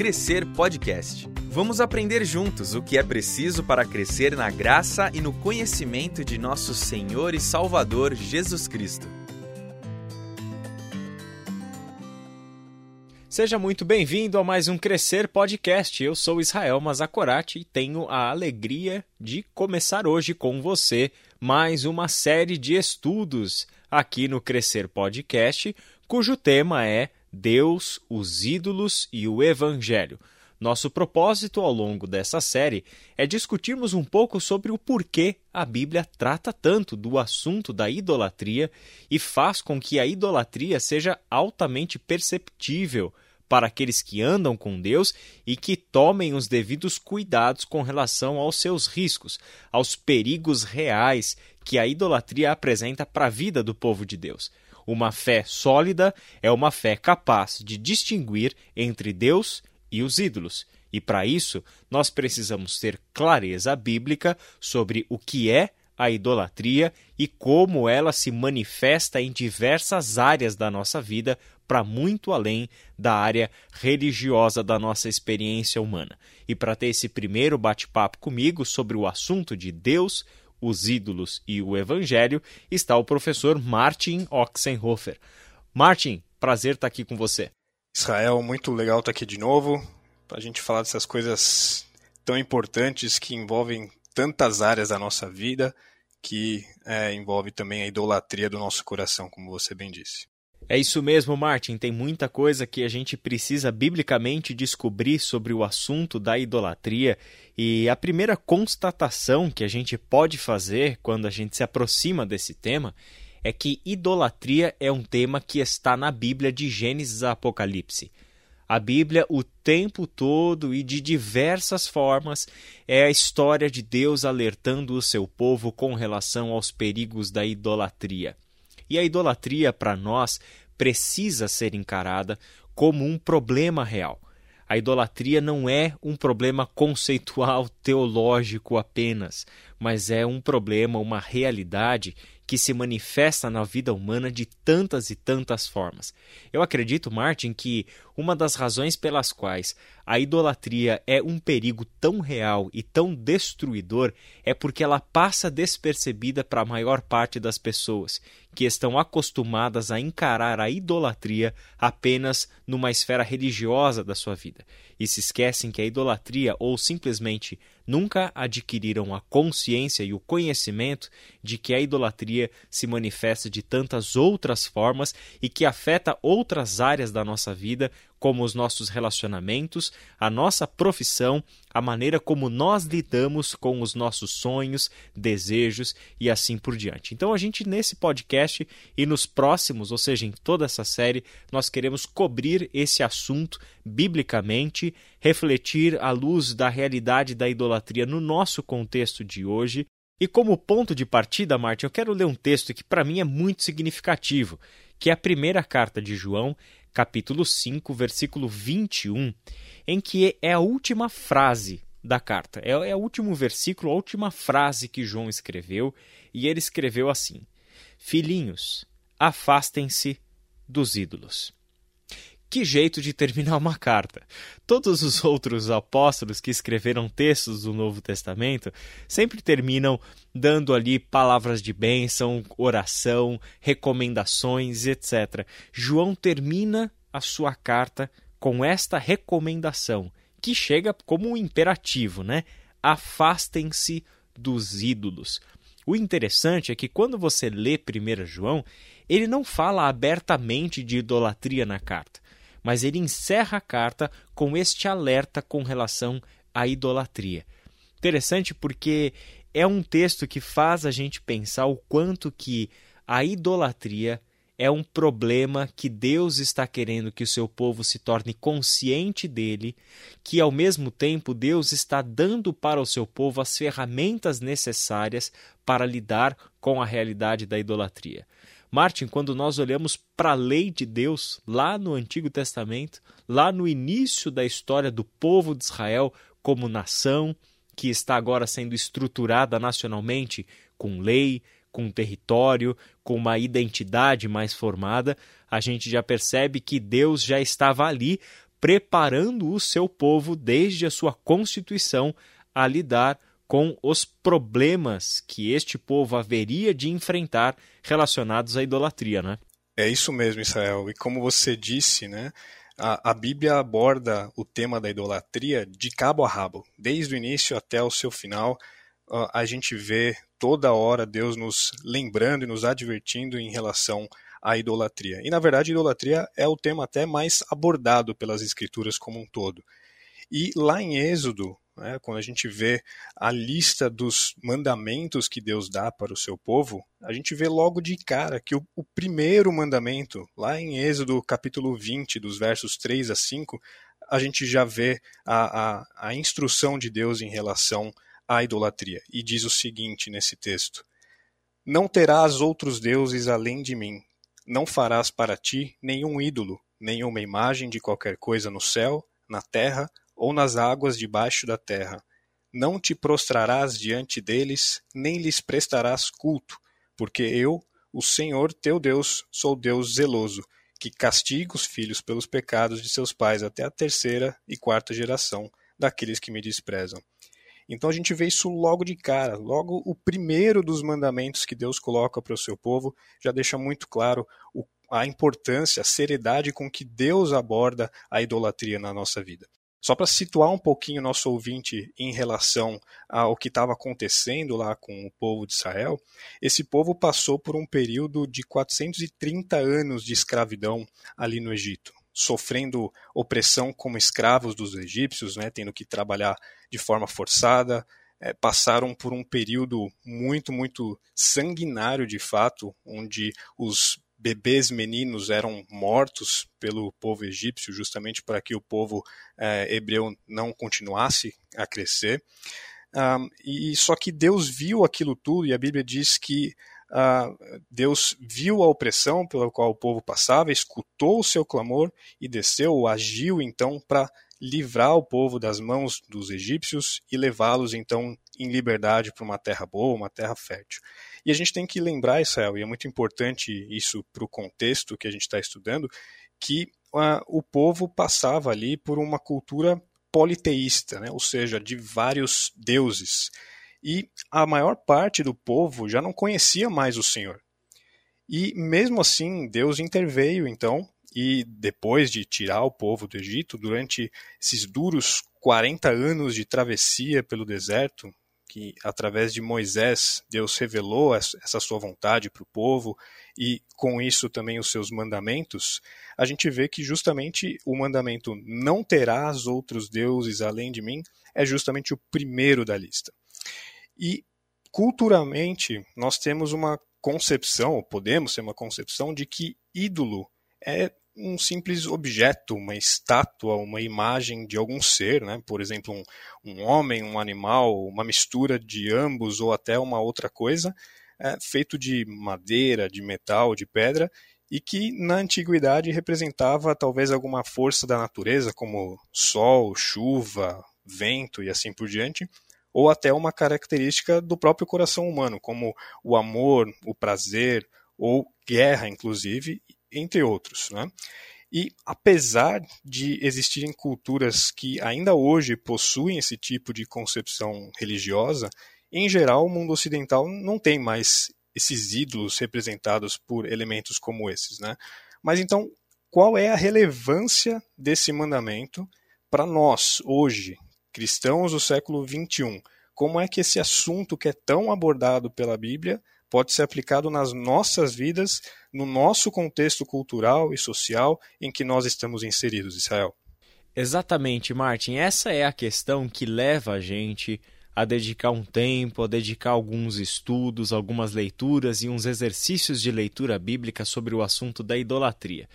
Crescer Podcast. Vamos aprender juntos o que é preciso para crescer na graça e no conhecimento de nosso Senhor e Salvador Jesus Cristo. Seja muito bem-vindo a mais um Crescer Podcast. Eu sou Israel Mazakorati e tenho a alegria de começar hoje com você mais uma série de estudos aqui no Crescer Podcast, cujo tema é Deus, os ídolos e o Evangelho. Nosso propósito ao longo dessa série é discutirmos um pouco sobre o porquê a Bíblia trata tanto do assunto da idolatria e faz com que a idolatria seja altamente perceptível para aqueles que andam com Deus e que tomem os devidos cuidados com relação aos seus riscos, aos perigos reais que a idolatria apresenta para a vida do povo de Deus. Uma fé sólida é uma fé capaz de distinguir entre Deus e os ídolos. E para isso, nós precisamos ter clareza bíblica sobre o que é a idolatria e como ela se manifesta em diversas áreas da nossa vida, para muito além da área religiosa da nossa experiência humana. E para ter esse primeiro bate-papo comigo sobre o assunto de Deus, os ídolos e o evangelho, está o professor Martin Oxenhofer. Martin, prazer estar aqui com você. Israel, muito legal estar aqui de novo, para a gente falar dessas coisas tão importantes que envolvem tantas áreas da nossa vida, que é, envolve também a idolatria do nosso coração, como você bem disse. É isso mesmo, Martin. Tem muita coisa que a gente precisa biblicamente descobrir sobre o assunto da idolatria. E a primeira constatação que a gente pode fazer quando a gente se aproxima desse tema é que idolatria é um tema que está na Bíblia de Gênesis a Apocalipse. A Bíblia, o tempo todo e de diversas formas, é a história de Deus alertando o seu povo com relação aos perigos da idolatria. E a idolatria, para nós, precisa ser encarada como um problema real. A idolatria não é um problema conceitual teológico apenas, mas é um problema, uma realidade que se manifesta na vida humana de tantas e tantas formas. Eu acredito, Martin, que uma das razões pelas quais a idolatria é um perigo tão real e tão destruidor é porque ela passa despercebida para a maior parte das pessoas, que estão acostumadas a encarar a idolatria apenas numa esfera religiosa da sua vida e se esquecem que a idolatria ou simplesmente nunca adquiriram a consciência e o conhecimento de que a idolatria se manifesta de tantas outras formas e que afeta outras áreas da nossa vida, como os nossos relacionamentos, a nossa profissão, a maneira como nós lidamos com os nossos sonhos, desejos e assim por diante. Então, a gente, nesse podcast e nos próximos, ou seja, em toda essa série, nós queremos cobrir esse assunto biblicamente, refletir à luz da realidade da idolatria no nosso contexto de hoje. E como ponto de partida, Martin, eu quero ler um texto que para mim é muito significativo, que é a primeira carta de João, capítulo 5, versículo 21, em que é a última frase da carta. É, é o último versículo, a última frase que João escreveu, e ele escreveu assim: Filhinhos, afastem-se dos ídolos. Que jeito de terminar uma carta! Todos os outros apóstolos que escreveram textos do Novo Testamento sempre terminam dando ali palavras de bênção, oração, recomendações, etc. João termina a sua carta com esta recomendação, que chega como um imperativo, né? Afastem-se dos ídolos. O interessante é que quando você lê 1 João, ele não fala abertamente de idolatria na carta mas ele encerra a carta com este alerta com relação à idolatria. Interessante porque é um texto que faz a gente pensar o quanto que a idolatria é um problema que Deus está querendo que o seu povo se torne consciente dele, que ao mesmo tempo Deus está dando para o seu povo as ferramentas necessárias para lidar com a realidade da idolatria. Martin, quando nós olhamos para a lei de Deus lá no Antigo Testamento, lá no início da história do povo de Israel como nação, que está agora sendo estruturada nacionalmente com lei, com território, com uma identidade mais formada, a gente já percebe que Deus já estava ali preparando o seu povo desde a sua constituição a lidar com os problemas que este povo haveria de enfrentar relacionados à idolatria, né? É isso mesmo, Israel. E como você disse, né, a, a Bíblia aborda o tema da idolatria de cabo a rabo, desde o início até o seu final. A gente vê toda hora Deus nos lembrando e nos advertindo em relação à idolatria. E na verdade, idolatria é o tema até mais abordado pelas Escrituras como um todo. E lá em Êxodo, né, quando a gente vê a lista dos mandamentos que Deus dá para o seu povo, a gente vê logo de cara que o, o primeiro mandamento, lá em Êxodo capítulo 20, dos versos 3 a 5, a gente já vê a, a, a instrução de Deus em relação à idolatria. E diz o seguinte nesse texto: Não terás outros deuses além de mim. Não farás para ti nenhum ídolo, nenhuma imagem de qualquer coisa no céu, na terra ou nas águas debaixo da terra. Não te prostrarás diante deles, nem lhes prestarás culto, porque eu, o Senhor teu Deus, sou Deus zeloso, que castiga os filhos pelos pecados de seus pais até a terceira e quarta geração daqueles que me desprezam. Então a gente vê isso logo de cara, logo o primeiro dos mandamentos que Deus coloca para o seu povo já deixa muito claro o, a importância, a seriedade com que Deus aborda a idolatria na nossa vida. Só para situar um pouquinho o nosso ouvinte em relação ao que estava acontecendo lá com o povo de Israel, esse povo passou por um período de 430 anos de escravidão ali no Egito, sofrendo opressão como escravos dos egípcios, né, tendo que trabalhar de forma forçada, é, passaram por um período muito, muito sanguinário de fato, onde os bebês meninos eram mortos pelo povo egípcio, justamente para que o povo é, hebreu não continuasse a crescer. Um, e só que Deus viu aquilo tudo e a Bíblia diz que uh, Deus viu a opressão pela qual o povo passava, escutou o seu clamor e desceu, agiu então para livrar o povo das mãos dos egípcios e levá-los então em liberdade para uma terra boa, uma terra fértil. E a gente tem que lembrar, Israel, e é muito importante isso para o contexto que a gente está estudando, que uh, o povo passava ali por uma cultura politeísta, né? ou seja, de vários deuses. E a maior parte do povo já não conhecia mais o Senhor. E mesmo assim, Deus interveio então, e depois de tirar o povo do Egito, durante esses duros 40 anos de travessia pelo deserto, que através de Moisés Deus revelou essa sua vontade para o povo e com isso também os seus mandamentos, a gente vê que justamente o mandamento não terás outros deuses além de mim é justamente o primeiro da lista. E culturalmente nós temos uma concepção, podemos ter uma concepção de que ídolo é um simples objeto, uma estátua, uma imagem de algum ser, né? por exemplo, um, um homem, um animal, uma mistura de ambos ou até uma outra coisa, é, feito de madeira, de metal, de pedra, e que na antiguidade representava talvez alguma força da natureza, como sol, chuva, vento e assim por diante, ou até uma característica do próprio coração humano, como o amor, o prazer ou guerra, inclusive, entre outros. Né? E apesar de existirem culturas que ainda hoje possuem esse tipo de concepção religiosa, em geral o mundo ocidental não tem mais esses ídolos representados por elementos como esses. Né? Mas então, qual é a relevância desse mandamento para nós, hoje, cristãos do século XXI? Como é que esse assunto que é tão abordado pela Bíblia pode ser aplicado nas nossas vidas, no nosso contexto cultural e social em que nós estamos inseridos, Israel. Exatamente, Martin. Essa é a questão que leva a gente a dedicar um tempo, a dedicar alguns estudos, algumas leituras e uns exercícios de leitura bíblica sobre o assunto da idolatria.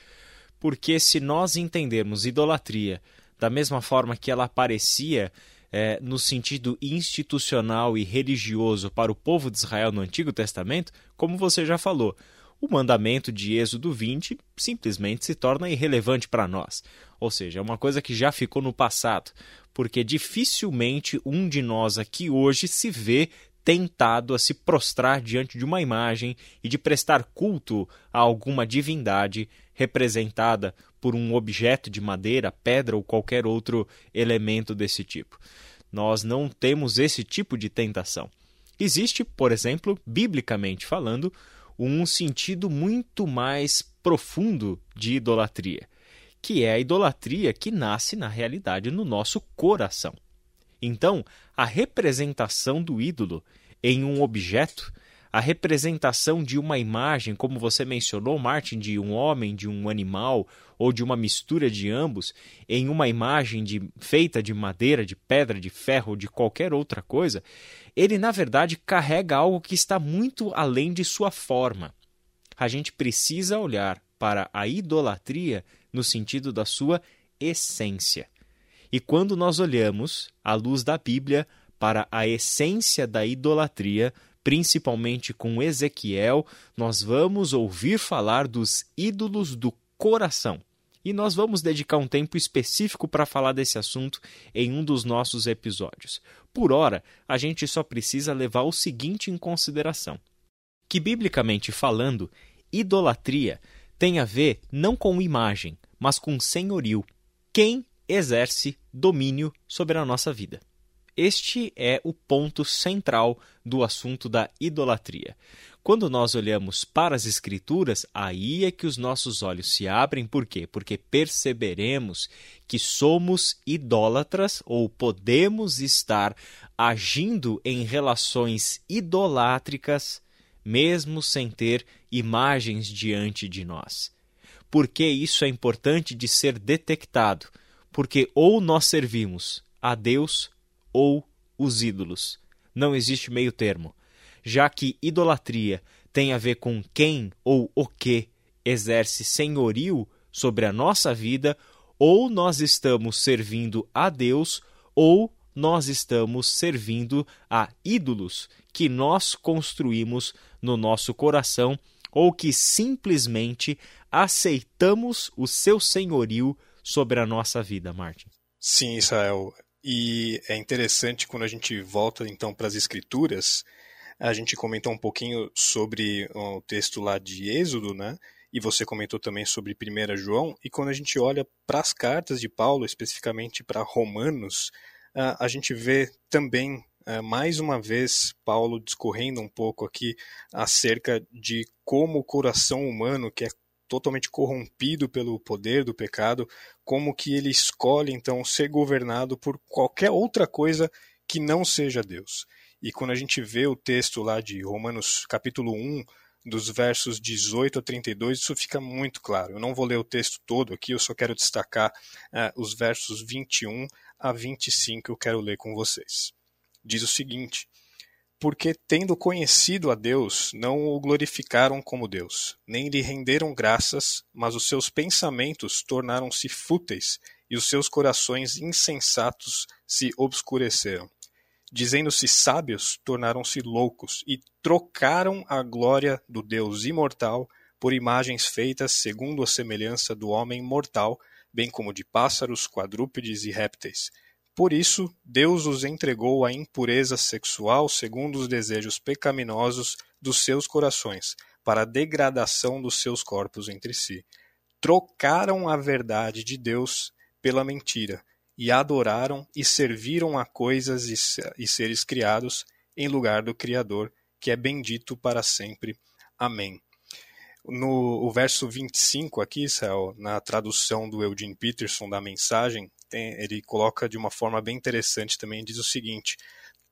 Porque se nós entendermos idolatria da mesma forma que ela aparecia é, no sentido institucional e religioso para o povo de Israel no Antigo Testamento, como você já falou, o mandamento de Êxodo 20 simplesmente se torna irrelevante para nós. Ou seja, é uma coisa que já ficou no passado, porque dificilmente um de nós aqui hoje se vê tentado a se prostrar diante de uma imagem e de prestar culto a alguma divindade representada por um objeto de madeira, pedra ou qualquer outro elemento desse tipo. Nós não temos esse tipo de tentação. Existe, por exemplo, biblicamente falando, um sentido muito mais profundo de idolatria, que é a idolatria que nasce na realidade no nosso coração. Então, a representação do ídolo em um objeto, a representação de uma imagem, como você mencionou, Martin, de um homem, de um animal ou de uma mistura de ambos, em uma imagem de, feita de madeira, de pedra, de ferro ou de qualquer outra coisa, ele na verdade carrega algo que está muito além de sua forma. A gente precisa olhar para a idolatria no sentido da sua essência. E quando nós olhamos, à luz da Bíblia, para a essência da idolatria, principalmente com Ezequiel, nós vamos ouvir falar dos ídolos do coração. E nós vamos dedicar um tempo específico para falar desse assunto em um dos nossos episódios. Por hora, a gente só precisa levar o seguinte em consideração: que, biblicamente falando, idolatria tem a ver não com imagem, mas com senhorio. Quem exerce domínio sobre a nossa vida. Este é o ponto central do assunto da idolatria. Quando nós olhamos para as Escrituras, aí é que os nossos olhos se abrem, por quê? Porque perceberemos que somos idólatras ou podemos estar agindo em relações idolátricas, mesmo sem ter imagens diante de nós. Por que isso é importante de ser detectado? Porque ou nós servimos a Deus ou os ídolos. Não existe meio termo, já que idolatria tem a ver com quem ou o que exerce senhorio sobre a nossa vida, ou nós estamos servindo a Deus, ou nós estamos servindo a ídolos que nós construímos no nosso coração ou que simplesmente aceitamos o seu senhorio sobre a nossa vida, Martin. Sim, Israel. E é interessante quando a gente volta então para as escrituras, a gente comentou um pouquinho sobre o texto lá de Êxodo, né? E você comentou também sobre 1 João, e quando a gente olha para as cartas de Paulo, especificamente para Romanos, a gente vê também mais uma vez Paulo discorrendo um pouco aqui acerca de como o coração humano, que é totalmente corrompido pelo poder do pecado, como que ele escolhe então ser governado por qualquer outra coisa que não seja Deus. E quando a gente vê o texto lá de Romanos capítulo 1, dos versos 18 a 32, isso fica muito claro. Eu não vou ler o texto todo aqui, eu só quero destacar uh, os versos 21 a 25 eu quero ler com vocês. Diz o seguinte: porque, tendo conhecido a Deus, não o glorificaram como Deus, nem lhe renderam graças, mas os seus pensamentos tornaram-se fúteis e os seus corações insensatos se obscureceram. Dizendo-se sábios, tornaram-se loucos e trocaram a glória do Deus imortal por imagens feitas segundo a semelhança do homem mortal, bem como de pássaros, quadrúpedes e répteis por isso, Deus os entregou à impureza sexual segundo os desejos pecaminosos dos seus corações, para a degradação dos seus corpos entre si. Trocaram a verdade de Deus pela mentira, e adoraram e serviram a coisas e seres criados em lugar do Criador, que é bendito para sempre. Amém. No o verso 25 aqui, Céu, na tradução do Eugene Peterson da mensagem, tem, ele coloca de uma forma bem interessante também, diz o seguinte: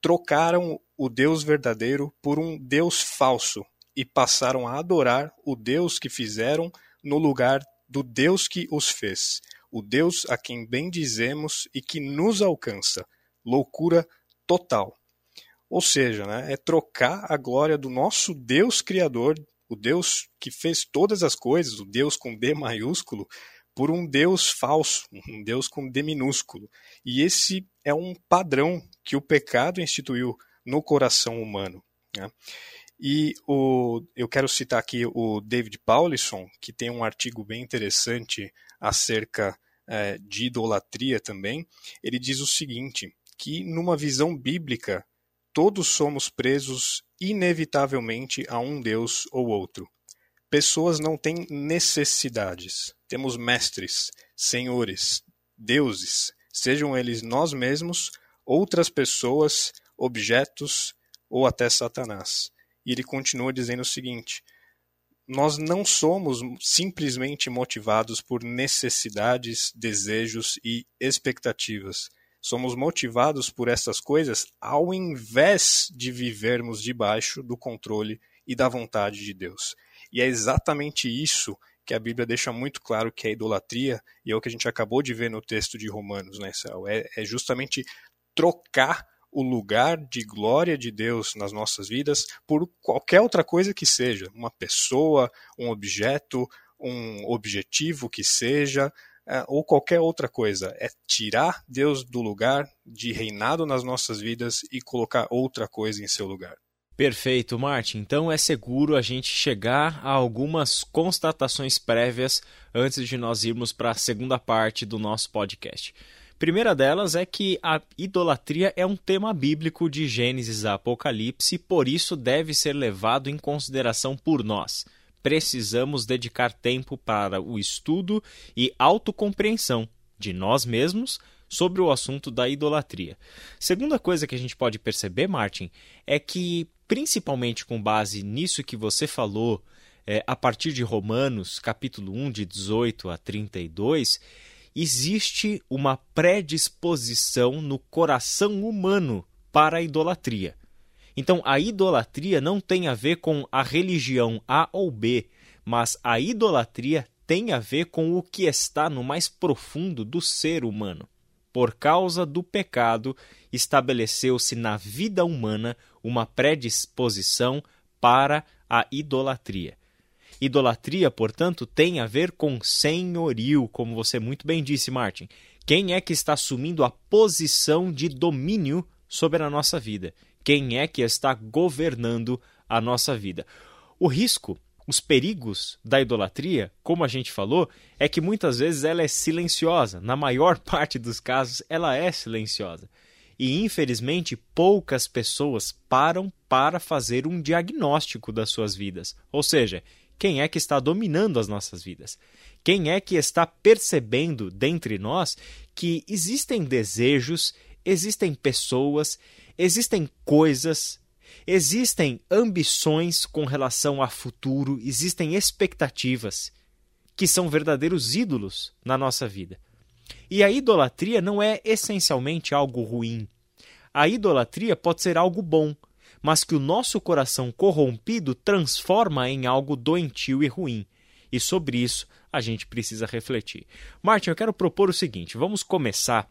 trocaram o Deus verdadeiro por um Deus falso e passaram a adorar o Deus que fizeram no lugar do Deus que os fez, o Deus a quem bendizemos e que nos alcança. Loucura total. Ou seja, né, é trocar a glória do nosso Deus Criador, o Deus que fez todas as coisas, o Deus com D maiúsculo, por um Deus falso, um Deus com D minúsculo. E esse é um padrão que o pecado instituiu no coração humano. Né? E o, eu quero citar aqui o David Paulison, que tem um artigo bem interessante acerca é, de idolatria também. Ele diz o seguinte: que numa visão bíblica, todos somos presos inevitavelmente a um Deus ou outro. Pessoas não têm necessidades. Temos mestres, senhores, deuses, sejam eles nós mesmos, outras pessoas, objetos ou até Satanás. E ele continua dizendo o seguinte: nós não somos simplesmente motivados por necessidades, desejos e expectativas. Somos motivados por essas coisas ao invés de vivermos debaixo do controle e da vontade de Deus. E é exatamente isso que a Bíblia deixa muito claro que é idolatria, e é o que a gente acabou de ver no texto de Romanos, né? É, é justamente trocar o lugar de glória de Deus nas nossas vidas por qualquer outra coisa que seja, uma pessoa, um objeto, um objetivo que seja, é, ou qualquer outra coisa. É tirar Deus do lugar de reinado nas nossas vidas e colocar outra coisa em seu lugar. Perfeito, Martin. Então é seguro a gente chegar a algumas constatações prévias antes de nós irmos para a segunda parte do nosso podcast. Primeira delas é que a idolatria é um tema bíblico de Gênesis a Apocalipse por isso deve ser levado em consideração por nós. Precisamos dedicar tempo para o estudo e autocompreensão de nós mesmos sobre o assunto da idolatria. Segunda coisa que a gente pode perceber, Martin, é que, principalmente com base nisso que você falou, é, a partir de Romanos, capítulo 1, de 18 a 32, existe uma predisposição no coração humano para a idolatria. Então, a idolatria não tem a ver com a religião A ou B, mas a idolatria tem a ver com o que está no mais profundo do ser humano. Por causa do pecado, estabeleceu-se na vida humana uma predisposição para a idolatria. Idolatria, portanto, tem a ver com senhorio, como você muito bem disse, Martin. Quem é que está assumindo a posição de domínio sobre a nossa vida? Quem é que está governando a nossa vida? O risco, os perigos da idolatria, como a gente falou, é que muitas vezes ela é silenciosa. Na maior parte dos casos, ela é silenciosa. E infelizmente, poucas pessoas param para fazer um diagnóstico das suas vidas. Ou seja, quem é que está dominando as nossas vidas? Quem é que está percebendo dentre nós que existem desejos, existem pessoas, existem coisas, existem ambições com relação a futuro, existem expectativas que são verdadeiros ídolos na nossa vida. E a idolatria não é essencialmente algo ruim. A idolatria pode ser algo bom, mas que o nosso coração corrompido transforma em algo doentio e ruim. E sobre isso a gente precisa refletir. Martin, eu quero propor o seguinte: vamos começar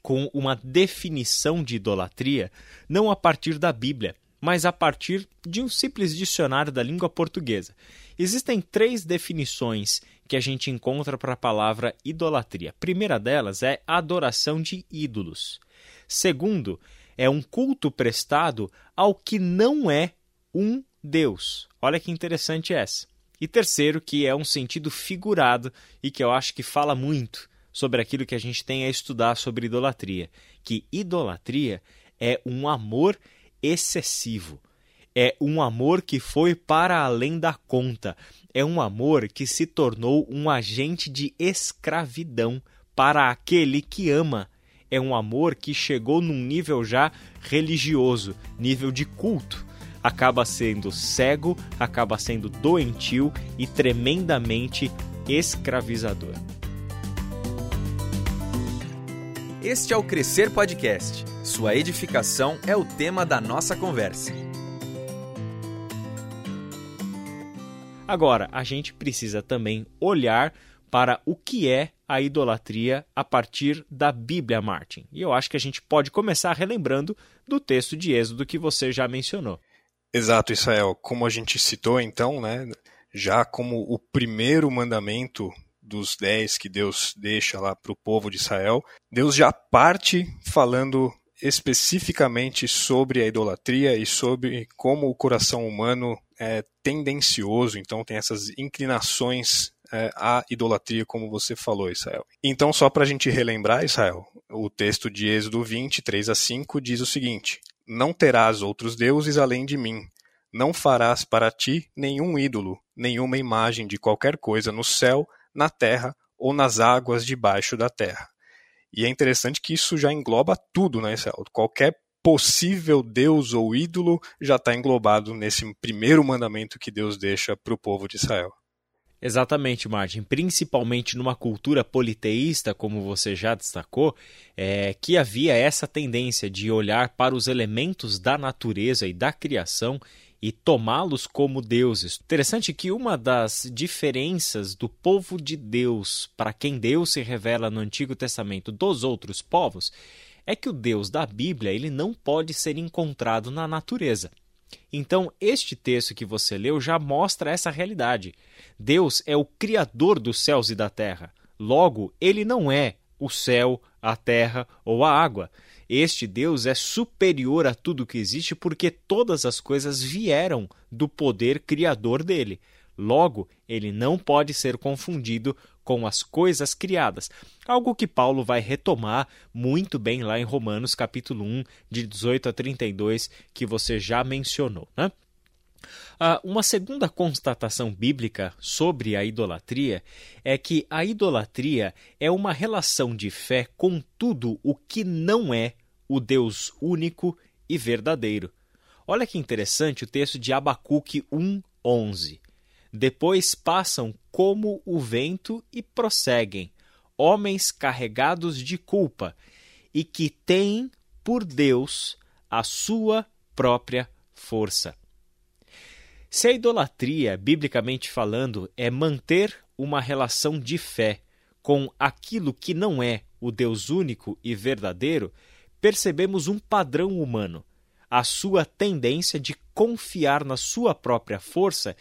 com uma definição de idolatria, não a partir da Bíblia, mas a partir de um simples dicionário da língua portuguesa. Existem três definições que a gente encontra para a palavra idolatria. A primeira delas é adoração de ídolos. Segundo, é um culto prestado ao que não é um Deus. Olha que interessante essa. E terceiro, que é um sentido figurado e que eu acho que fala muito sobre aquilo que a gente tem a estudar sobre idolatria, que idolatria é um amor excessivo. É um amor que foi para além da conta. É um amor que se tornou um agente de escravidão para aquele que ama é um amor que chegou num nível já religioso, nível de culto. Acaba sendo cego, acaba sendo doentio e tremendamente escravizador. Este é o Crescer Podcast. Sua edificação é o tema da nossa conversa. Agora, a gente precisa também olhar para o que é a idolatria a partir da Bíblia, Martin. E eu acho que a gente pode começar relembrando do texto de Êxodo que você já mencionou. Exato, Israel. Como a gente citou, então, né, já como o primeiro mandamento dos dez que Deus deixa lá para o povo de Israel, Deus já parte falando especificamente sobre a idolatria e sobre como o coração humano é tendencioso, então tem essas inclinações é, idolatria, como você falou, Israel. Então, só para a gente relembrar, Israel, o texto de Êxodo 20, 3 a 5 diz o seguinte: Não terás outros deuses além de mim. Não farás para ti nenhum ídolo, nenhuma imagem de qualquer coisa no céu, na terra ou nas águas debaixo da terra. E é interessante que isso já engloba tudo, né, Israel? Qualquer possível Deus ou ídolo já está englobado nesse primeiro mandamento que Deus deixa para o povo de Israel. Exatamente, Martin. Principalmente numa cultura politeísta, como você já destacou, é, que havia essa tendência de olhar para os elementos da natureza e da criação e tomá-los como deuses. Interessante que uma das diferenças do povo de Deus, para quem Deus se revela no Antigo Testamento, dos outros povos, é que o Deus da Bíblia ele não pode ser encontrado na natureza. Então, este texto que você leu já mostra essa realidade. Deus é o criador dos céus e da terra. Logo, ele não é o céu, a terra ou a água. Este Deus é superior a tudo que existe porque todas as coisas vieram do poder criador dele. Logo, ele não pode ser confundido com as coisas criadas. Algo que Paulo vai retomar muito bem lá em Romanos capítulo 1, de 18 a 32, que você já mencionou. Né? Ah, uma segunda constatação bíblica sobre a idolatria é que a idolatria é uma relação de fé com tudo o que não é o Deus único e verdadeiro. Olha que interessante o texto de Abacuque 1:11. Depois passam como o vento e prosseguem, homens carregados de culpa e que têm por Deus a sua própria força. Se a idolatria, biblicamente falando, é manter uma relação de fé com aquilo que não é o Deus único e verdadeiro, percebemos um padrão humano, a sua tendência de confiar na sua própria força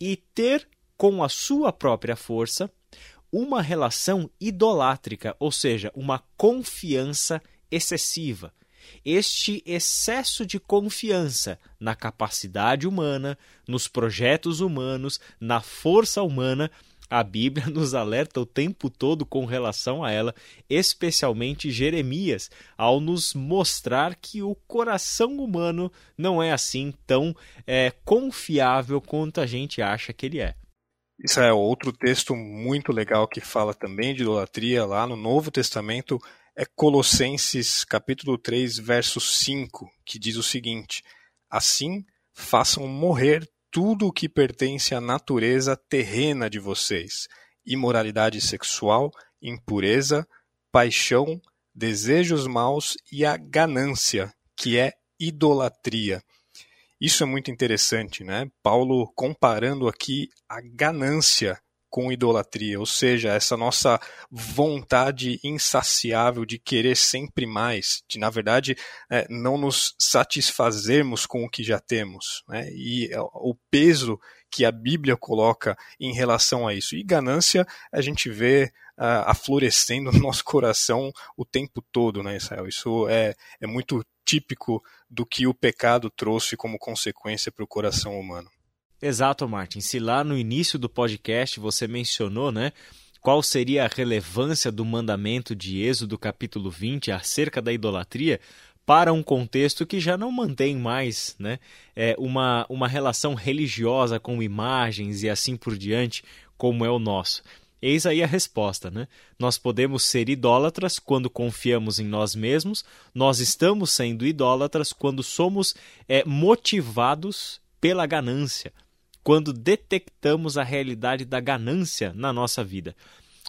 e ter com a sua própria força uma relação idolátrica, ou seja, uma confiança excessiva. Este excesso de confiança na capacidade humana, nos projetos humanos, na força humana, a Bíblia nos alerta o tempo todo com relação a ela, especialmente Jeremias, ao nos mostrar que o coração humano não é assim tão é, confiável quanto a gente acha que ele é. Isso é outro texto muito legal que fala também de idolatria lá no Novo Testamento, é Colossenses capítulo 3, verso 5, que diz o seguinte: Assim façam morrer tudo o que pertence à natureza terrena de vocês: imoralidade sexual, impureza, paixão, desejos maus e a ganância, que é idolatria. Isso é muito interessante, né? Paulo comparando aqui a ganância com idolatria, ou seja, essa nossa vontade insaciável de querer sempre mais, de na verdade é, não nos satisfazermos com o que já temos, né? e é, o peso que a Bíblia coloca em relação a isso. E ganância a gente vê uh, aflorescendo no nosso coração o tempo todo, né, Israel? Isso é, é muito típico do que o pecado trouxe como consequência para o coração humano. Exato, Martin. Se lá no início do podcast você mencionou, né? Qual seria a relevância do mandamento de Êxodo capítulo 20 acerca da idolatria para um contexto que já não mantém mais né, é, uma, uma relação religiosa com imagens e assim por diante, como é o nosso? Eis aí a resposta, né? Nós podemos ser idólatras quando confiamos em nós mesmos, nós estamos sendo idólatras quando somos é, motivados pela ganância, quando detectamos a realidade da ganância na nossa vida.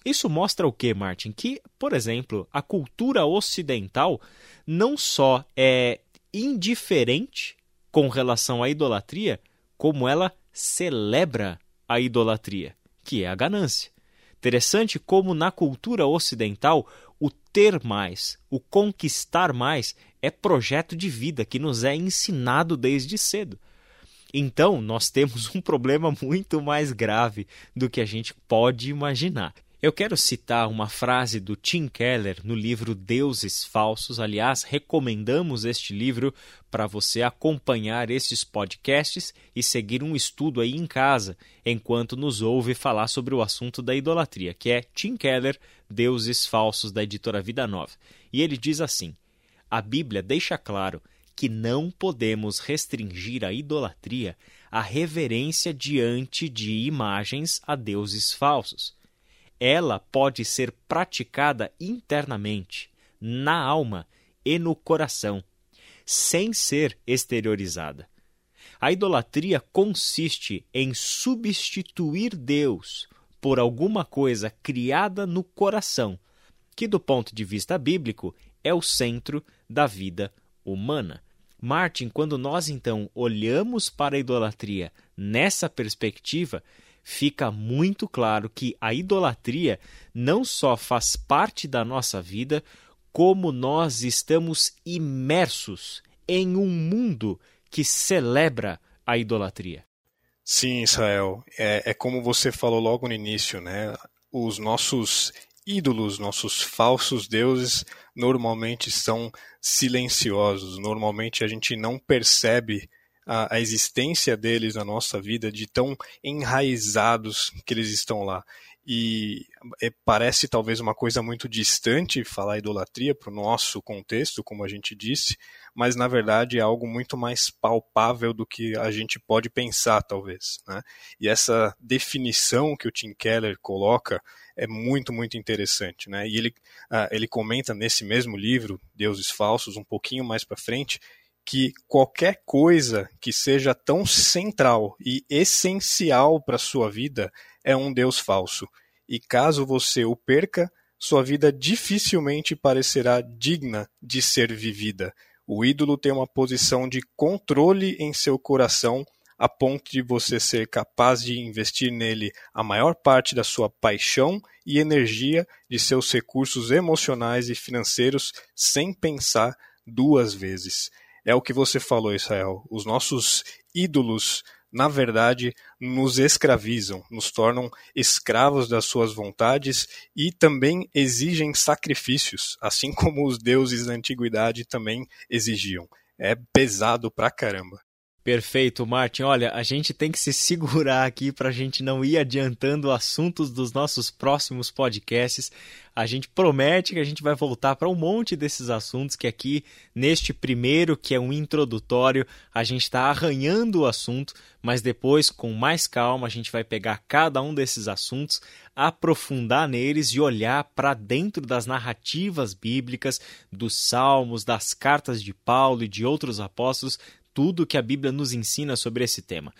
Isso mostra o que, Martin? Que, por exemplo, a cultura ocidental não só é indiferente com relação à idolatria, como ela celebra a idolatria, que é a ganância. Interessante como na cultura ocidental o ter mais, o conquistar mais é projeto de vida que nos é ensinado desde cedo. Então, nós temos um problema muito mais grave do que a gente pode imaginar. Eu quero citar uma frase do Tim Keller no livro Deuses Falsos. Aliás, recomendamos este livro para você acompanhar esses podcasts e seguir um estudo aí em casa, enquanto nos ouve falar sobre o assunto da idolatria, que é Tim Keller, Deuses Falsos, da editora Vida Nova. E ele diz assim: A Bíblia deixa claro que não podemos restringir a idolatria à reverência diante de imagens a deuses falsos. Ela pode ser praticada internamente, na alma e no coração, sem ser exteriorizada. A idolatria consiste em substituir Deus por alguma coisa criada no coração, que, do ponto de vista bíblico, é o centro da vida humana. Martin, quando nós então olhamos para a idolatria nessa perspectiva, fica muito claro que a idolatria não só faz parte da nossa vida, como nós estamos imersos em um mundo que celebra a idolatria. Sim, Israel. É, é como você falou logo no início, né? Os nossos ídolos, nossos falsos deuses, normalmente são silenciosos. Normalmente a gente não percebe a, a, existência deles na nossa vida, de tão enraizados que eles estão lá. E é, parece talvez uma coisa muito distante falar idolatria para o nosso contexto, como a gente disse, mas na verdade é algo muito mais palpável do que a gente pode pensar, talvez. Né? E essa definição que o Tim Keller coloca é muito, muito interessante. Né? E ele, uh, ele comenta nesse mesmo livro, Deuses Falsos, um pouquinho mais para frente, que qualquer coisa que seja tão central e essencial para a sua vida é um Deus falso. E caso você o perca, sua vida dificilmente parecerá digna de ser vivida. O ídolo tem uma posição de controle em seu coração a ponto de você ser capaz de investir nele a maior parte da sua paixão e energia, de seus recursos emocionais e financeiros, sem pensar duas vezes. É o que você falou, Israel. Os nossos ídolos, na verdade, nos escravizam, nos tornam escravos das suas vontades e também exigem sacrifícios, assim como os deuses da antiguidade também exigiam. É pesado pra caramba. Perfeito, Martin. Olha, a gente tem que se segurar aqui para a gente não ir adiantando assuntos dos nossos próximos podcasts. A gente promete que a gente vai voltar para um monte desses assuntos que aqui, neste primeiro, que é um introdutório, a gente está arranhando o assunto, mas depois, com mais calma, a gente vai pegar cada um desses assuntos, aprofundar neles e olhar para dentro das narrativas bíblicas, dos salmos, das cartas de Paulo e de outros apóstolos, tudo que a Bíblia nos ensina sobre esse tema.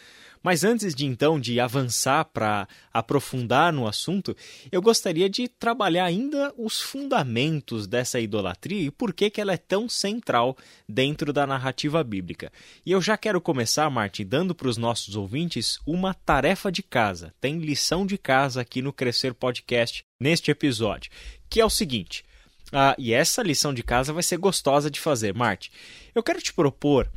Mas antes de então de avançar para aprofundar no assunto, eu gostaria de trabalhar ainda os fundamentos dessa idolatria e por que, que ela é tão central dentro da narrativa bíblica. E eu já quero começar, Martin, dando para os nossos ouvintes uma tarefa de casa. Tem lição de casa aqui no Crescer Podcast neste episódio, que é o seguinte. Ah, e essa lição de casa vai ser gostosa de fazer, Martin. Eu quero te propor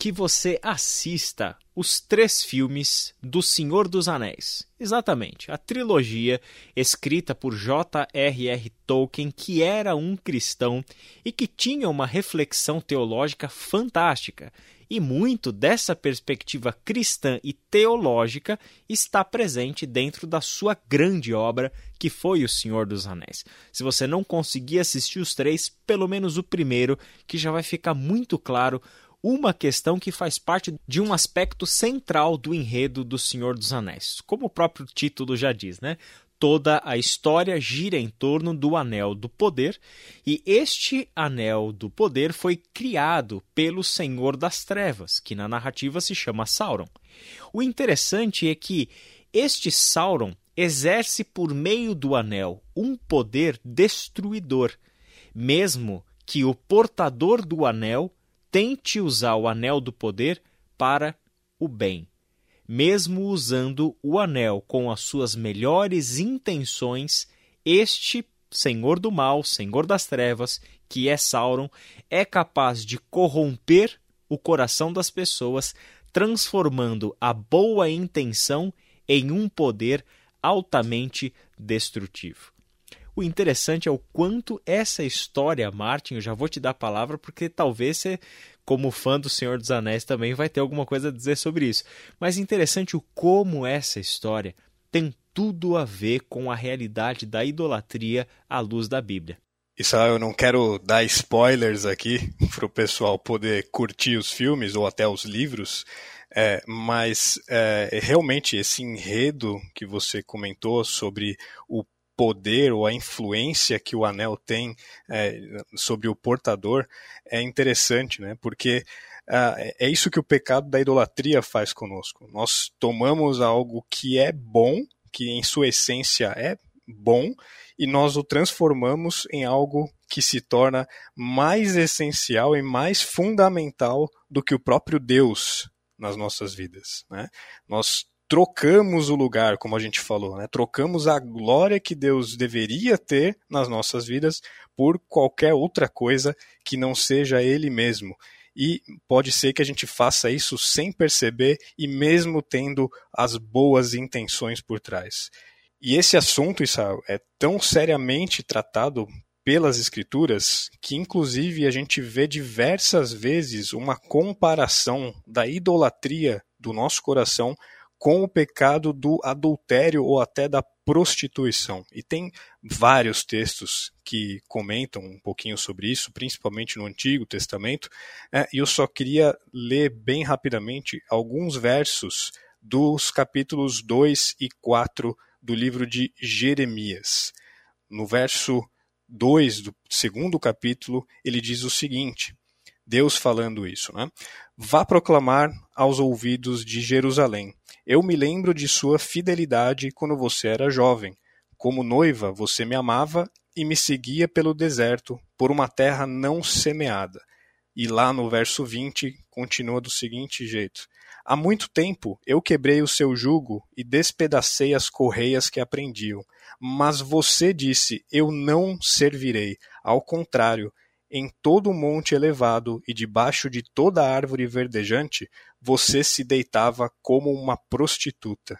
que você assista os três filmes do Senhor dos Anéis. Exatamente, a trilogia escrita por J.R.R. Tolkien, que era um cristão e que tinha uma reflexão teológica fantástica. E muito dessa perspectiva cristã e teológica está presente dentro da sua grande obra, que foi O Senhor dos Anéis. Se você não conseguir assistir os três, pelo menos o primeiro, que já vai ficar muito claro uma questão que faz parte de um aspecto central do enredo do Senhor dos Anéis. Como o próprio título já diz, né? Toda a história gira em torno do Anel do Poder, e este Anel do Poder foi criado pelo Senhor das Trevas, que na narrativa se chama Sauron. O interessante é que este Sauron exerce por meio do anel um poder destruidor, mesmo que o portador do anel tente usar o anel do poder para o bem. Mesmo usando o anel com as suas melhores intenções, este senhor do mal, senhor das trevas, que é Sauron, é capaz de corromper o coração das pessoas, transformando a boa intenção em um poder altamente destrutivo. O interessante é o quanto essa história, Martin, eu já vou te dar a palavra porque talvez você, como fã do Senhor dos Anéis, também vai ter alguma coisa a dizer sobre isso. Mas interessante o como essa história tem tudo a ver com a realidade da idolatria à luz da Bíblia. Israel, eu não quero dar spoilers aqui para o pessoal poder curtir os filmes ou até os livros, é, mas é, realmente esse enredo que você comentou sobre o poder ou a influência que o anel tem é, sobre o portador é interessante, né? Porque uh, é isso que o pecado da idolatria faz conosco. Nós tomamos algo que é bom, que em sua essência é bom, e nós o transformamos em algo que se torna mais essencial e mais fundamental do que o próprio Deus nas nossas vidas. Né? Nós trocamos o lugar, como a gente falou, né? trocamos a glória que Deus deveria ter nas nossas vidas por qualquer outra coisa que não seja Ele mesmo. E pode ser que a gente faça isso sem perceber e mesmo tendo as boas intenções por trás. E esse assunto, Israel, é tão seriamente tratado pelas escrituras que inclusive a gente vê diversas vezes uma comparação da idolatria do nosso coração com o pecado do adultério ou até da prostituição. E tem vários textos que comentam um pouquinho sobre isso, principalmente no Antigo Testamento, é, e eu só queria ler bem rapidamente alguns versos dos capítulos 2 e 4 do livro de Jeremias. No verso 2 do segundo capítulo, ele diz o seguinte: Deus falando isso, né? Vá proclamar aos ouvidos de Jerusalém eu me lembro de sua fidelidade quando você era jovem. Como noiva, você me amava e me seguia pelo deserto, por uma terra não semeada. E lá no verso 20 continua do seguinte jeito: Há muito tempo eu quebrei o seu jugo e despedacei as correias que aprendiam. Mas você disse: Eu não servirei. Ao contrário, em todo monte elevado e debaixo de toda árvore verdejante, você se deitava como uma prostituta.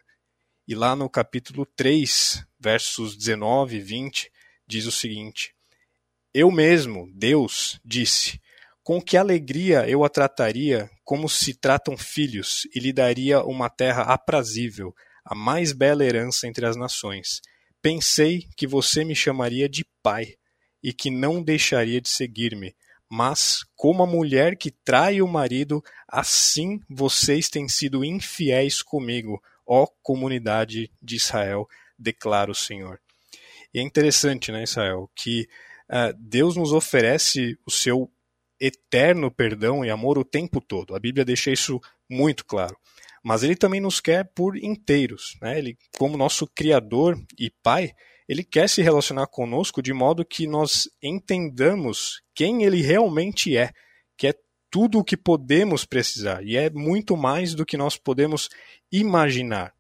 E lá no capítulo 3, versos 19 e 20, diz o seguinte: Eu mesmo, Deus, disse: Com que alegria eu a trataria como se tratam filhos, e lhe daria uma terra aprazível, a mais bela herança entre as nações. Pensei que você me chamaria de pai e que não deixaria de seguir-me. Mas, como a mulher que trai o marido, assim vocês têm sido infiéis comigo, ó comunidade de Israel, declara o Senhor. E é interessante, né, Israel, que uh, Deus nos oferece o seu eterno perdão e amor o tempo todo. A Bíblia deixa isso muito claro. Mas ele também nos quer por inteiros. Né? Ele, como nosso Criador e Pai, ele quer se relacionar conosco de modo que nós entendamos quem ele realmente é, que é tudo o que podemos precisar e é muito mais do que nós podemos imaginar.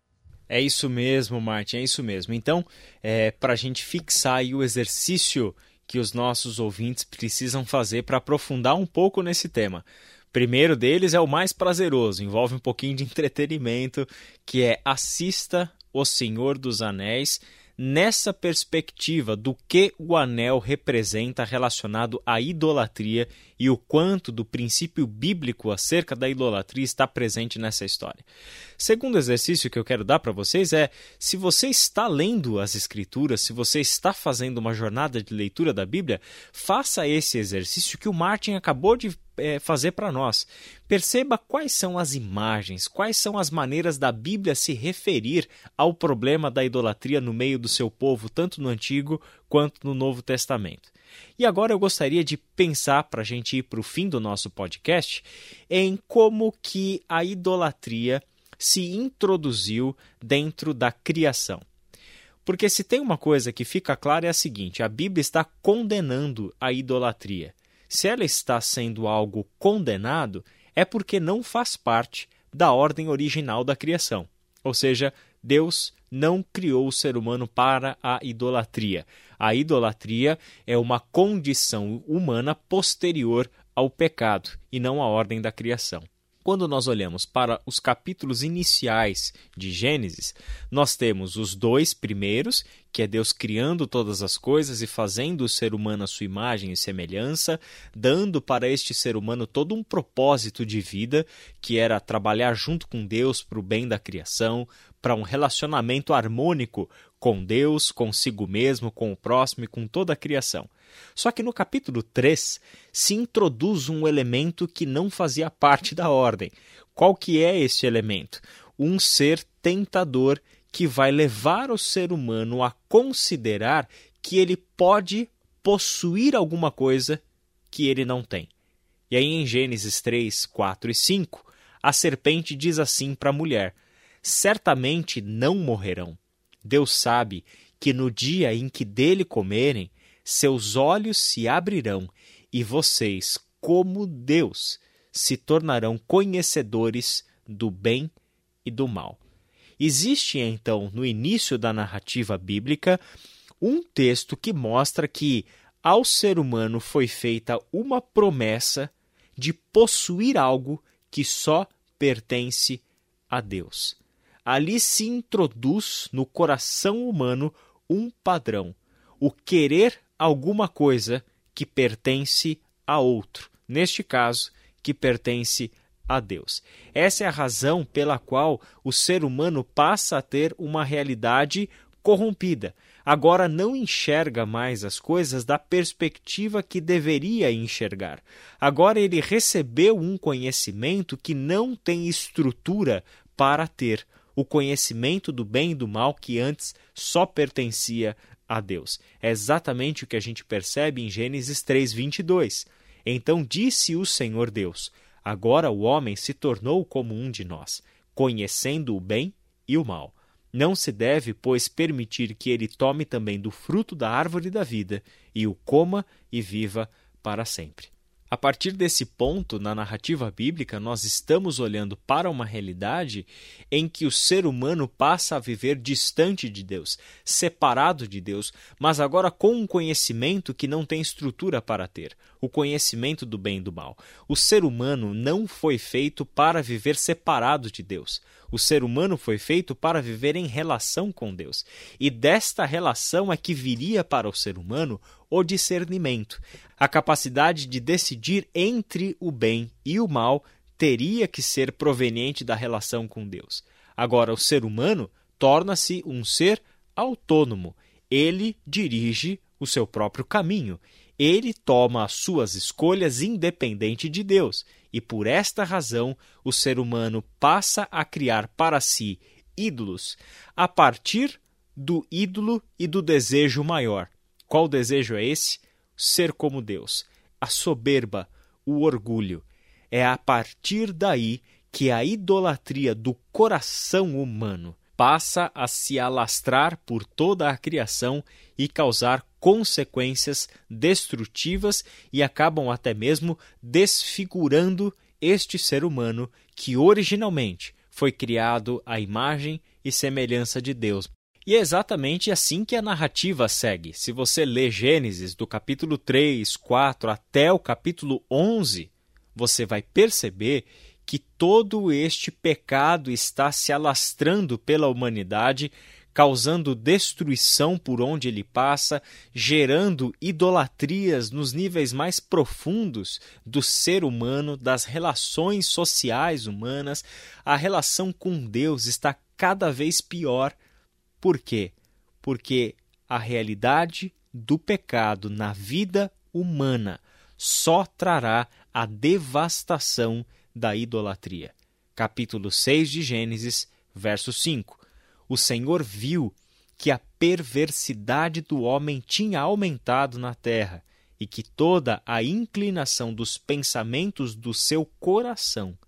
É isso mesmo, Martin, é isso mesmo. Então, é, para a gente fixar aí o exercício que os nossos ouvintes precisam fazer para aprofundar um pouco nesse tema. Primeiro deles é o mais prazeroso, envolve um pouquinho de entretenimento, que é assista O Senhor dos Anéis nessa perspectiva do que o anel representa relacionado à idolatria e o quanto do princípio bíblico acerca da idolatria está presente nessa história. Segundo exercício que eu quero dar para vocês é: se você está lendo as Escrituras, se você está fazendo uma jornada de leitura da Bíblia, faça esse exercício que o Martin acabou de é, fazer para nós. Perceba quais são as imagens, quais são as maneiras da Bíblia se referir ao problema da idolatria no meio do seu povo, tanto no Antigo quanto no Novo Testamento. E agora eu gostaria de pensar, para a gente ir para o fim do nosso podcast, em como que a idolatria se introduziu dentro da criação. Porque se tem uma coisa que fica clara é a seguinte: a Bíblia está condenando a idolatria. Se ela está sendo algo condenado, é porque não faz parte da ordem original da criação. Ou seja, Deus não criou o ser humano para a idolatria. A idolatria é uma condição humana posterior ao pecado e não a ordem da criação. Quando nós olhamos para os capítulos iniciais de Gênesis, nós temos os dois primeiros, que é Deus criando todas as coisas e fazendo o ser humano à sua imagem e semelhança, dando para este ser humano todo um propósito de vida, que era trabalhar junto com Deus para o bem da criação, para um relacionamento harmônico com Deus, consigo mesmo, com o próximo e com toda a criação. Só que no capítulo 3 se introduz um elemento que não fazia parte da ordem. Qual que é esse elemento? Um ser tentador que vai levar o ser humano a considerar que ele pode possuir alguma coisa que ele não tem. E aí em Gênesis 3, 4 e 5, a serpente diz assim para a mulher: Certamente não morrerão. Deus sabe que no dia em que dele comerem, seus olhos se abrirão e vocês, como Deus, se tornarão conhecedores do bem e do mal. Existe então, no início da narrativa bíblica, um texto que mostra que ao ser humano foi feita uma promessa de possuir algo que só pertence a Deus. Ali se introduz no coração humano um padrão, o querer alguma coisa que pertence a outro, neste caso, que pertence a Deus. Essa é a razão pela qual o ser humano passa a ter uma realidade corrompida. Agora não enxerga mais as coisas da perspectiva que deveria enxergar. Agora ele recebeu um conhecimento que não tem estrutura para ter o conhecimento do bem e do mal que antes só pertencia a Deus. É exatamente o que a gente percebe em Gênesis 3:22. Então disse o Senhor Deus: Agora o homem se tornou como um de nós, conhecendo o bem e o mal. Não se deve, pois, permitir que ele tome também do fruto da árvore da vida e o coma e viva para sempre. A partir desse ponto, na narrativa bíblica, nós estamos olhando para uma realidade em que o ser humano passa a viver distante de Deus, separado de Deus, mas agora com um conhecimento que não tem estrutura para ter o conhecimento do bem e do mal. O ser humano não foi feito para viver separado de Deus. O ser humano foi feito para viver em relação com Deus. E desta relação é que viria para o ser humano o discernimento. A capacidade de decidir entre o bem e o mal teria que ser proveniente da relação com Deus. Agora, o ser humano torna-se um ser autônomo. Ele dirige o seu próprio caminho. Ele toma as suas escolhas independente de Deus e por esta razão o ser humano passa a criar para si ídolos a partir do ídolo e do desejo maior. Qual desejo é esse? Ser como Deus. A soberba, o orgulho. É a partir daí que a idolatria do coração humano passa a se alastrar por toda a criação e causar consequências destrutivas e acabam até mesmo desfigurando este ser humano que originalmente foi criado à imagem e semelhança de Deus. E é exatamente assim que a narrativa segue. Se você lê Gênesis do capítulo 3, 4 até o capítulo 11, você vai perceber que todo este pecado está se alastrando pela humanidade, causando destruição por onde ele passa, gerando idolatrias nos níveis mais profundos do ser humano, das relações sociais humanas. A relação com Deus está cada vez pior. Por quê? Porque a realidade do pecado na vida humana só trará a devastação da idolatria. Capítulo 6 de Gênesis, verso 5. O Senhor viu que a perversidade do homem tinha aumentado na terra e que toda a inclinação dos pensamentos do seu coração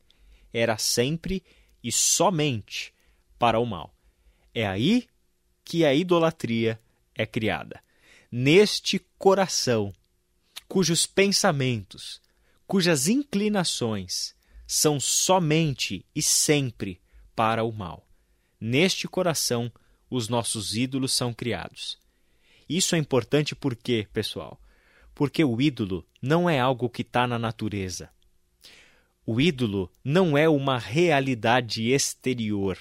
era sempre e somente para o mal. É aí que a idolatria é criada. Neste coração, cujos pensamentos, cujas inclinações são somente e sempre para o mal. Neste coração, os nossos ídolos são criados. Isso é importante porque, pessoal, porque o ídolo não é algo que está na natureza. O ídolo não é uma realidade exterior.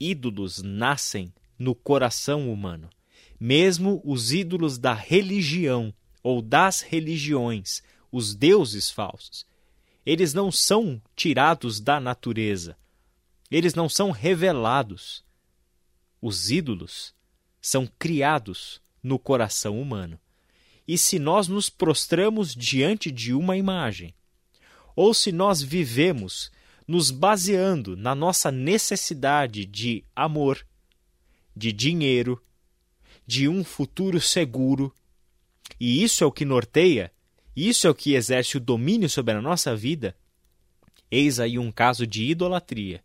Ídolos nascem no coração humano. Mesmo os ídolos da religião ou das religiões, os deuses falsos, eles não são tirados da natureza. Eles não são revelados. Os ídolos são criados no coração humano. E se nós nos prostramos diante de uma imagem, ou se nós vivemos nos baseando na nossa necessidade de amor, de dinheiro, de um futuro seguro, e isso é o que norteia, isso é o que exerce o domínio sobre a nossa vida, eis aí um caso de idolatria.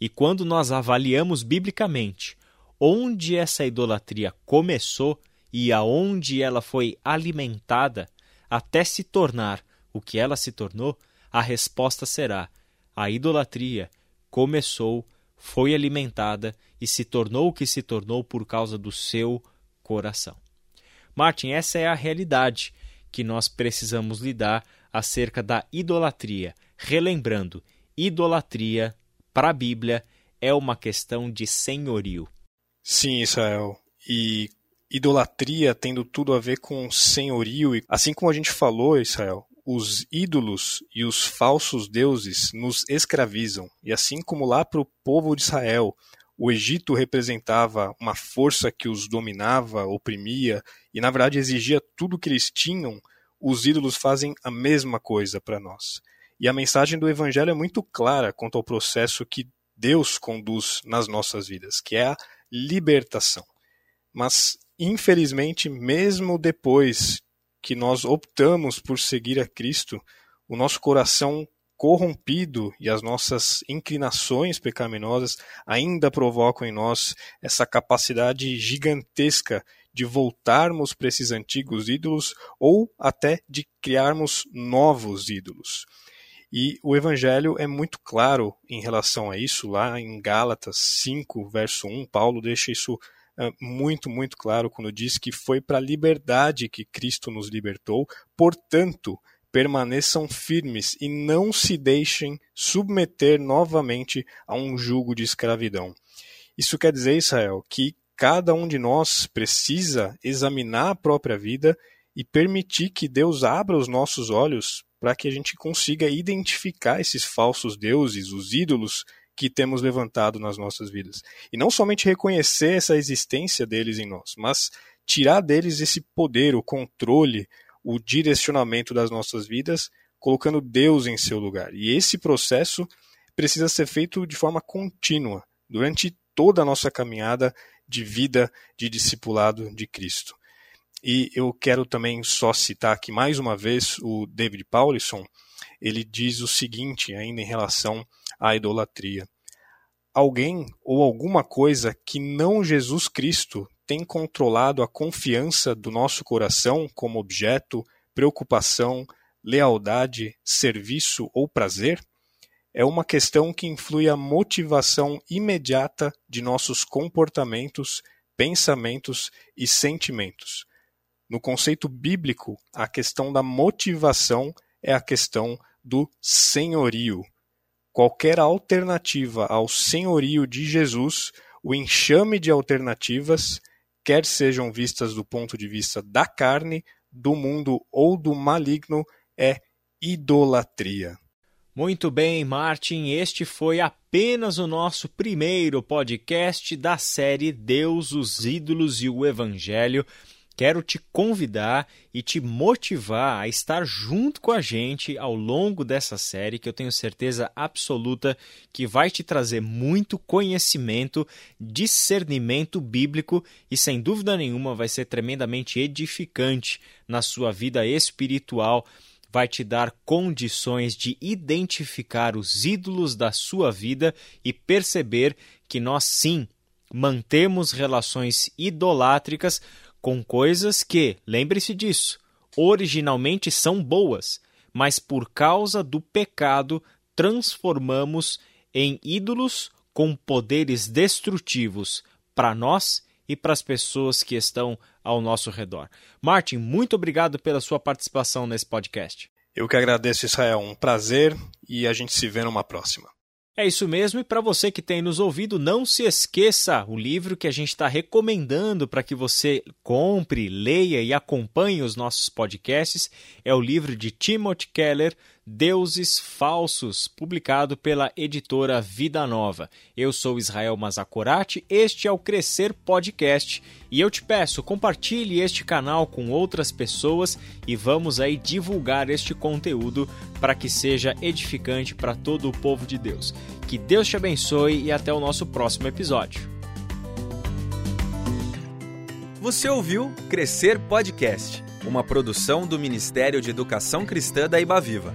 E quando nós avaliamos biblicamente onde essa idolatria começou e aonde ela foi alimentada até se tornar o que ela se tornou, a resposta será: a idolatria começou, foi alimentada e se tornou o que se tornou por causa do seu coração. Martin, essa é a realidade que nós precisamos lidar acerca da idolatria. Relembrando, idolatria para a Bíblia é uma questão de senhorio. Sim, Israel. E idolatria tendo tudo a ver com senhorio, assim como a gente falou, Israel, os ídolos e os falsos deuses nos escravizam. E assim como lá para o povo de Israel, o Egito representava uma força que os dominava, oprimia e, na verdade, exigia tudo que eles tinham, os ídolos fazem a mesma coisa para nós. E a mensagem do Evangelho é muito clara quanto ao processo que Deus conduz nas nossas vidas, que é a libertação. Mas, infelizmente, mesmo depois que nós optamos por seguir a Cristo, o nosso coração corrompido e as nossas inclinações pecaminosas ainda provocam em nós essa capacidade gigantesca de voltarmos para esses antigos ídolos ou até de criarmos novos ídolos. E o Evangelho é muito claro em relação a isso, lá em Gálatas 5, verso 1, Paulo deixa isso uh, muito, muito claro quando diz que foi para a liberdade que Cristo nos libertou, portanto, permaneçam firmes e não se deixem submeter novamente a um jugo de escravidão. Isso quer dizer, Israel, que cada um de nós precisa examinar a própria vida e permitir que Deus abra os nossos olhos para que a gente consiga identificar esses falsos deuses, os ídolos que temos levantado nas nossas vidas. E não somente reconhecer essa existência deles em nós, mas tirar deles esse poder, o controle, o direcionamento das nossas vidas, colocando Deus em seu lugar. E esse processo precisa ser feito de forma contínua, durante toda a nossa caminhada de vida de discipulado de Cristo. E eu quero também só citar aqui mais uma vez o David Paulison. Ele diz o seguinte, ainda em relação à idolatria: Alguém ou alguma coisa que não Jesus Cristo tem controlado a confiança do nosso coração como objeto, preocupação, lealdade, serviço ou prazer? É uma questão que influi a motivação imediata de nossos comportamentos, pensamentos e sentimentos. No conceito bíblico, a questão da motivação é a questão do senhorio. Qualquer alternativa ao senhorio de Jesus, o enxame de alternativas, quer sejam vistas do ponto de vista da carne, do mundo ou do maligno, é idolatria. Muito bem, Martin, este foi apenas o nosso primeiro podcast da série Deus, os ídolos e o Evangelho quero te convidar e te motivar a estar junto com a gente ao longo dessa série, que eu tenho certeza absoluta que vai te trazer muito conhecimento, discernimento bíblico e, sem dúvida nenhuma, vai ser tremendamente edificante na sua vida espiritual. Vai te dar condições de identificar os ídolos da sua vida e perceber que nós sim mantemos relações idolátricas com coisas que, lembre-se disso, originalmente são boas, mas por causa do pecado transformamos em ídolos com poderes destrutivos para nós e para as pessoas que estão ao nosso redor. Martin, muito obrigado pela sua participação nesse podcast. Eu que agradeço, Israel. Um prazer e a gente se vê numa próxima. É isso mesmo, e para você que tem nos ouvido, não se esqueça o livro que a gente está recomendando para que você compre, leia e acompanhe os nossos podcasts. É o livro de Timothy Keller, Deuses Falsos, publicado pela editora Vida Nova. Eu sou Israel Mazacorati, este é o Crescer Podcast e eu te peço, compartilhe este canal com outras pessoas e vamos aí divulgar este conteúdo para que seja edificante para todo o povo de Deus. Que Deus te abençoe e até o nosso próximo episódio. Você ouviu Crescer Podcast, uma produção do Ministério de Educação Cristã da Ibaviva.